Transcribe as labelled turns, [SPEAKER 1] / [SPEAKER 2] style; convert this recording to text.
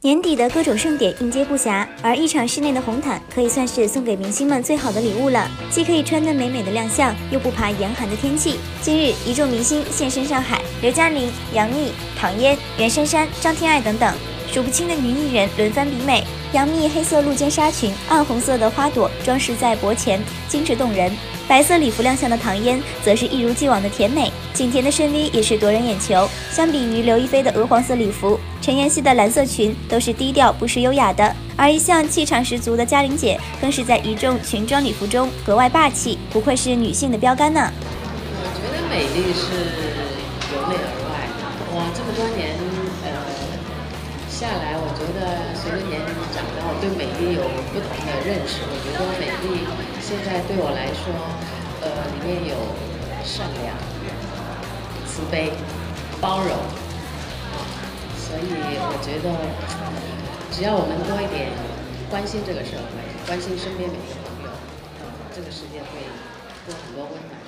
[SPEAKER 1] 年底的各种盛典应接不暇，而一场室内的红毯可以算是送给明星们最好的礼物了，既可以穿得美美的亮相，又不怕严寒的天气。今日，一众明星现身上海，刘嘉玲、杨幂、唐嫣、袁姗姗、张天爱等等，数不清的女艺人轮番比美。杨幂黑色露肩纱裙，暗红色的花朵装饰在脖前，精致动人。白色礼服亮相的唐嫣，则是一如既往的甜美，景甜的深 V 也是夺人眼球。相比于刘亦菲的鹅黄色礼服，陈妍希的蓝色裙都是低调不失优雅的，而一向气场十足的嘉玲姐，更是在一众裙装礼服中格外霸气，不愧是女性的标杆呢。
[SPEAKER 2] 我觉得美丽是由内而外，哇，这么多年呃下来，我觉得随着年龄长大，我对美丽有不同的认识。我觉得美丽现在对我来说，呃，里面有善良、慈悲、包容，所以我觉得，只要我们多一点关心这个社会，关心身边每一个朋友，这个世界会多很多温暖。